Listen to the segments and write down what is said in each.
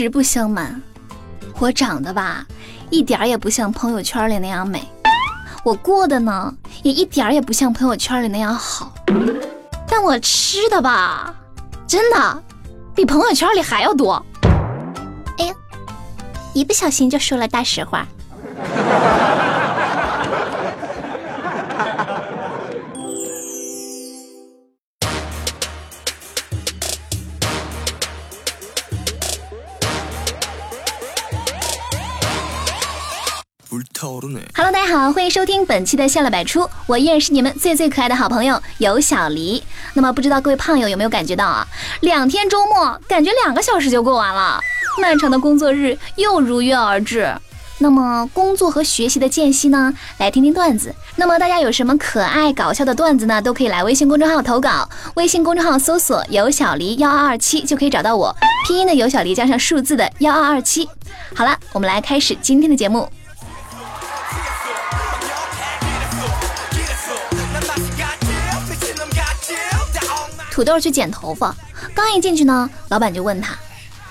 实不相瞒，我长得吧，一点儿也不像朋友圈里那样美。我过的呢，也一点儿也不像朋友圈里那样好。但我吃的吧，真的比朋友圈里还要多。哎呀，一不小心就说了大实话。Hello，大家好，欢迎收听本期的笑料百出，我依然是你们最最可爱的好朋友有小黎。那么不知道各位胖友有没有感觉到啊？两天周末感觉两个小时就过完了，漫长的工作日又如约而至。那么工作和学习的间隙呢？来听听段子。那么大家有什么可爱搞笑的段子呢？都可以来微信公众号投稿，微信公众号搜索有小黎幺二二七就可以找到我，拼音的有小黎加上数字的幺二二七。好了，我们来开始今天的节目。土豆去剪头发，刚一进去呢，老板就问他：“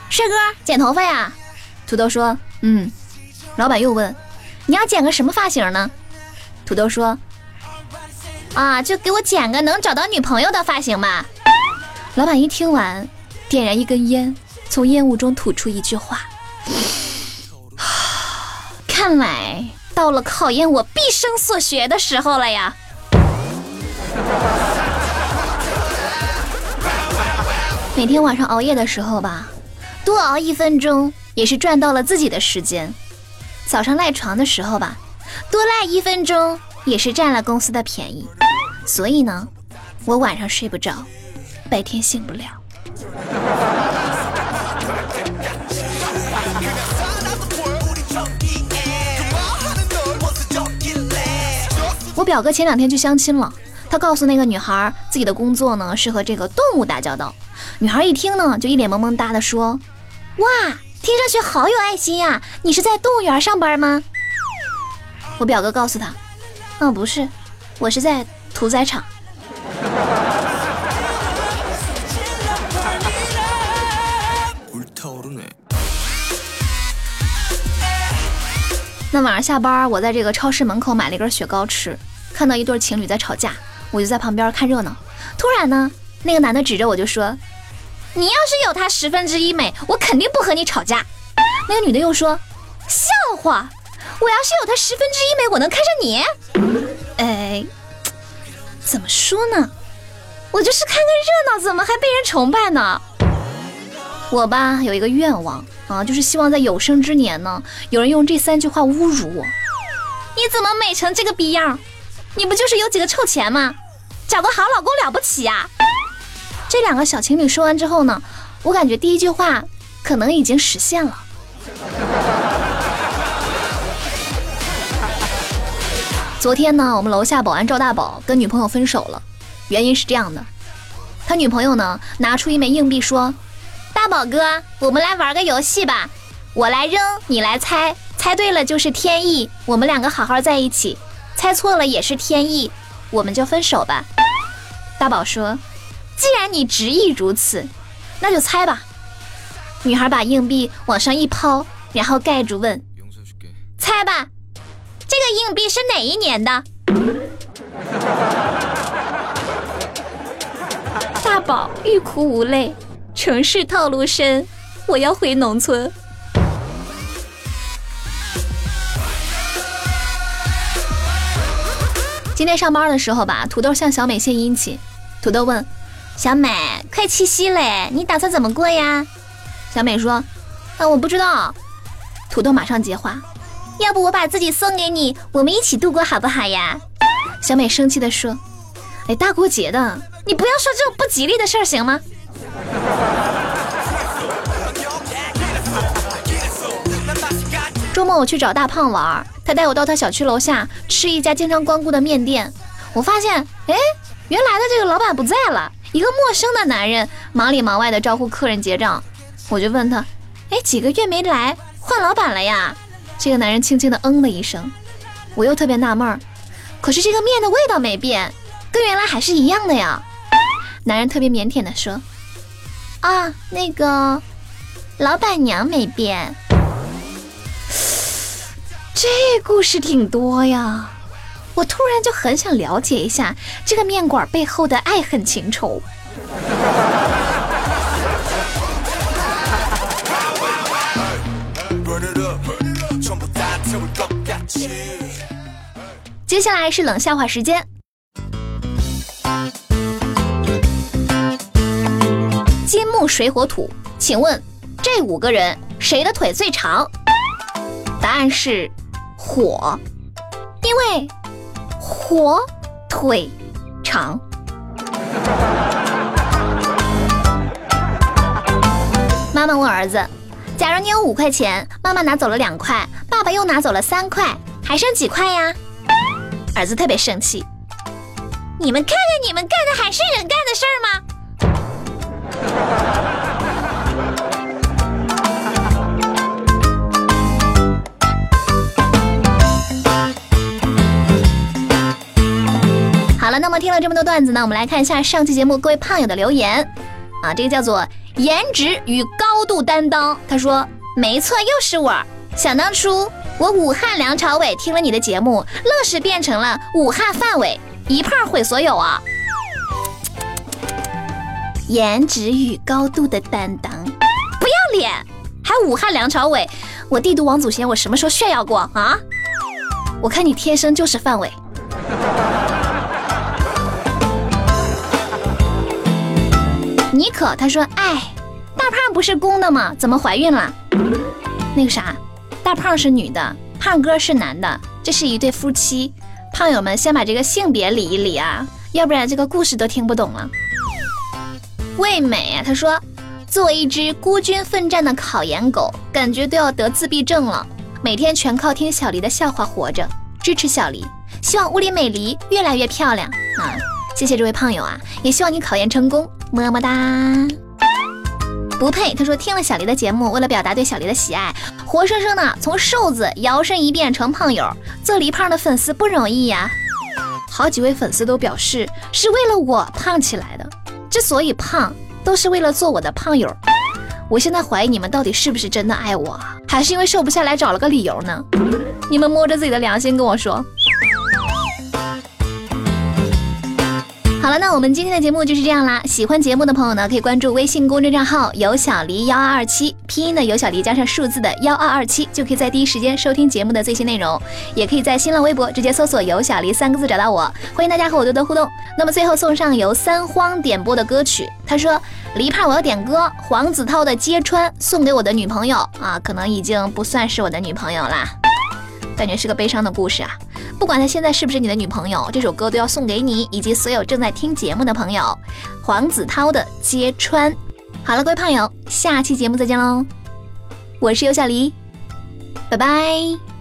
帅哥，剪头发呀？”土豆说：“嗯。”老板又问：“你要剪个什么发型呢？”土豆说：“啊，就给我剪个能找到女朋友的发型吧。”老板一听完，点燃一根烟，从烟雾中吐出一句话：“ 看来到了考验我毕生所学的时候了呀。”每天晚上熬夜的时候吧，多熬一分钟也是赚到了自己的时间；早上赖床的时候吧，多赖一分钟也是占了公司的便宜。所以呢，我晚上睡不着，白天醒不了。我表哥前两天去相亲了，他告诉那个女孩，自己的工作呢是和这个动物打交道。女孩一听呢，就一脸萌萌哒的说：“哇，听上去好有爱心呀！你是在动物园上班吗？”我表哥告诉他：“嗯，不是，我是在屠宰场。”那晚上下班，我在这个超市门口买了一根雪糕吃，看到一对情侣在吵架，我就在旁边看热闹。突然呢，那个男的指着我就说。你要是有他十分之一美，我肯定不和你吵架。那个女的又说：“笑话，我要是有他十分之一美，我能看上你？”哎，怎么说呢？我就是看个热闹，怎么还被人崇拜呢？我吧有一个愿望啊，就是希望在有生之年呢，有人用这三句话侮辱我。你怎么美成这个逼样？你不就是有几个臭钱吗？找个好老公了不起呀？这两个小情侣说完之后呢，我感觉第一句话可能已经实现了。昨天呢，我们楼下保安赵大宝跟女朋友分手了，原因是这样的：他女朋友呢拿出一枚硬币说：“大宝哥，我们来玩个游戏吧，我来扔，你来猜，猜对了就是天意，我们两个好好在一起；猜错了也是天意，我们就分手吧。”大宝说。既然你执意如此，那就猜吧。女孩把硬币往上一抛，然后盖住问：“猜吧，这个硬币是哪一年的？” 大宝欲哭无泪，城市套路深，我要回农村。今天上班的时候吧，土豆向小美献殷勤，土豆问。小美，快七夕嘞，你打算怎么过呀？小美说：“啊，我不知道。”土豆马上接话：“要不我把自己送给你，我们一起度过好不好呀？”小美生气的说：“哎，大过节的，你不要说这种不吉利的事儿行吗？”周末我去找大胖玩，他带我到他小区楼下吃一家经常光顾的面店，我发现，哎，原来的这个老板不在了。一个陌生的男人忙里忙外的招呼客人结账，我就问他：“哎，几个月没来，换老板了呀？”这个男人轻轻的嗯了一声。我又特别纳闷儿，可是这个面的味道没变，跟原来还是一样的呀。男人特别腼腆的说：“啊，那个，老板娘没变。这故事挺多呀，我突然就很想了解一下这个面馆背后的爱恨情仇。接下来是冷笑话时间。金木水火土，请问这五个人谁的腿最长？答案是。火，因为火腿肠。妈妈问儿子：“假如你有五块钱，妈妈拿走了两块，爸爸又拿走了三块，还剩几块呀？”儿子特别生气：“你们看看你们干的还是人干的事儿吗？”那么听了这么多段子呢，我们来看一下上期节目各位胖友的留言啊。这个叫做颜值与高度担当，他说没错，又是我。想当初我武汉梁朝伟听了你的节目，愣是变成了武汉范伟，一胖毁所有啊。颜值与高度的担当，不要脸，还武汉梁朝伟，我帝都王祖贤，我什么时候炫耀过啊？我看你天生就是范伟。妮可他说：“哎，大胖不是公的吗？怎么怀孕了？那个啥，大胖是女的，胖哥是男的，这是一对夫妻。胖友们先把这个性别理一理啊，要不然这个故事都听不懂了。”味美啊，他说：“作为一只孤军奋战的考研狗，感觉都要得自闭症了，每天全靠听小黎的笑话活着，支持小黎，希望屋里美黎越来越漂亮啊！谢谢这位胖友啊，也希望你考研成功。”么么哒，不配。他说听了小黎的节目，为了表达对小黎的喜爱，活生生的从瘦子摇身一变成胖友，做黎胖的粉丝不容易呀。好几位粉丝都表示是为了我胖起来的，之所以胖，都是为了做我的胖友。我现在怀疑你们到底是不是真的爱我，还是因为瘦不下来找了个理由呢？你们摸着自己的良心跟我说。好了，那我们今天的节目就是这样啦。喜欢节目的朋友呢，可以关注微信公众账号“有小黎幺二二七”，拼音的有小黎加上数字的幺二二七，就可以在第一时间收听节目的最新内容。也可以在新浪微博直接搜索“有小黎”三个字找到我，欢迎大家和我多多互动。那么最后送上由三荒点播的歌曲，他说：“黎胖，我要点歌，黄子韬的《揭穿》送给我的女朋友啊，可能已经不算是我的女朋友啦，感觉是个悲伤的故事啊。”不管她现在是不是你的女朋友，这首歌都要送给你以及所有正在听节目的朋友。黄子韬的《揭穿》。好了，各位胖友，下期节目再见喽！我是尤小黎，拜拜。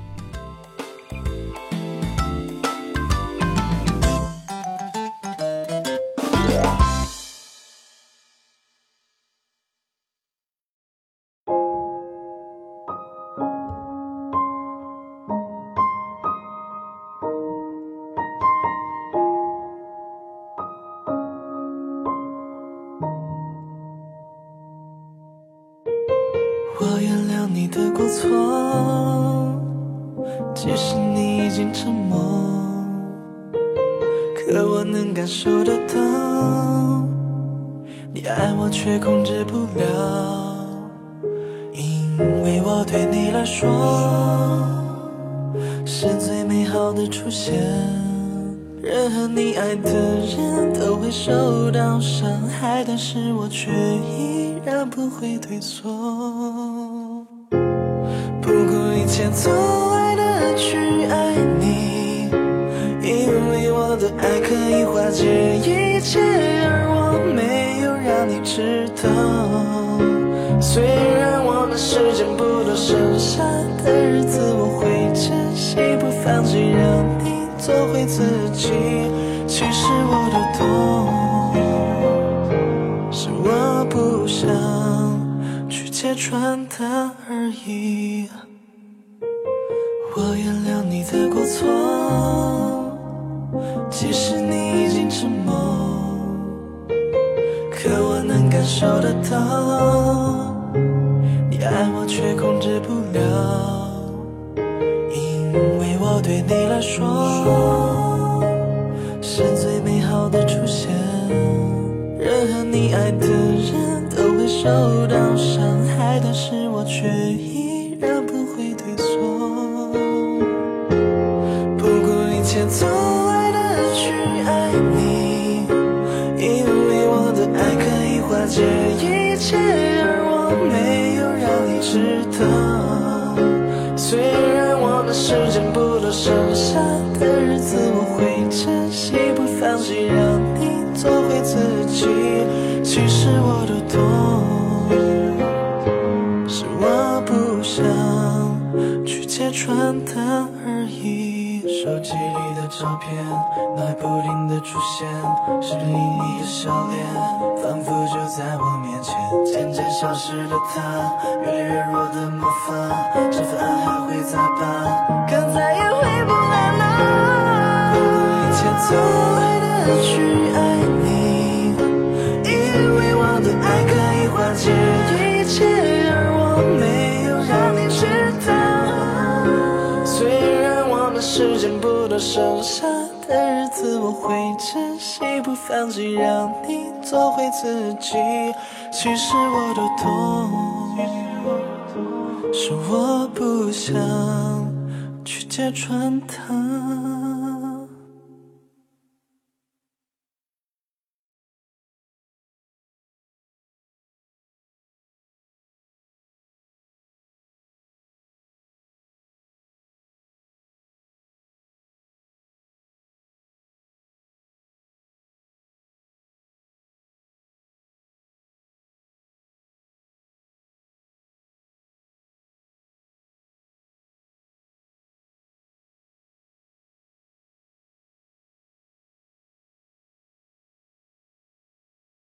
我原谅你的过错，即使你已经沉默，可我能感受得到，你爱我却控制不了，因为我对你来说是最美好的出现，任何你爱的人都会受到伤害，但是我却依然不会退缩。不顾一切阻碍的去爱你，因为我的爱可以化解一切，而我没有让你知道。虽然我们时间不多，剩下的日子我会珍惜，不放弃，让你做回自己。其实我都懂，是我不想去揭穿它而已。你的过错，即使你已经沉默，可我能感受得到，你爱我却控制不了，因为我对你来说是最美好的出现。任何你爱的人都会受到伤害，但是我却从来的去爱你，因为我的爱可以化解一切，而我没有让你知道。虽然我们时间不多，剩下的日子我会珍惜，不放弃，让你做回自己。其实我都懂，是我不想去揭穿它而。手机里的照片，脑海不停的出现，是另一个笑脸，仿佛就在我面前。渐渐消失的他，越来越弱的魔法，这份爱还会咋办？剩下的日子我会珍惜，不放弃，让你做回自己。其实我都懂，是我不想去揭穿它。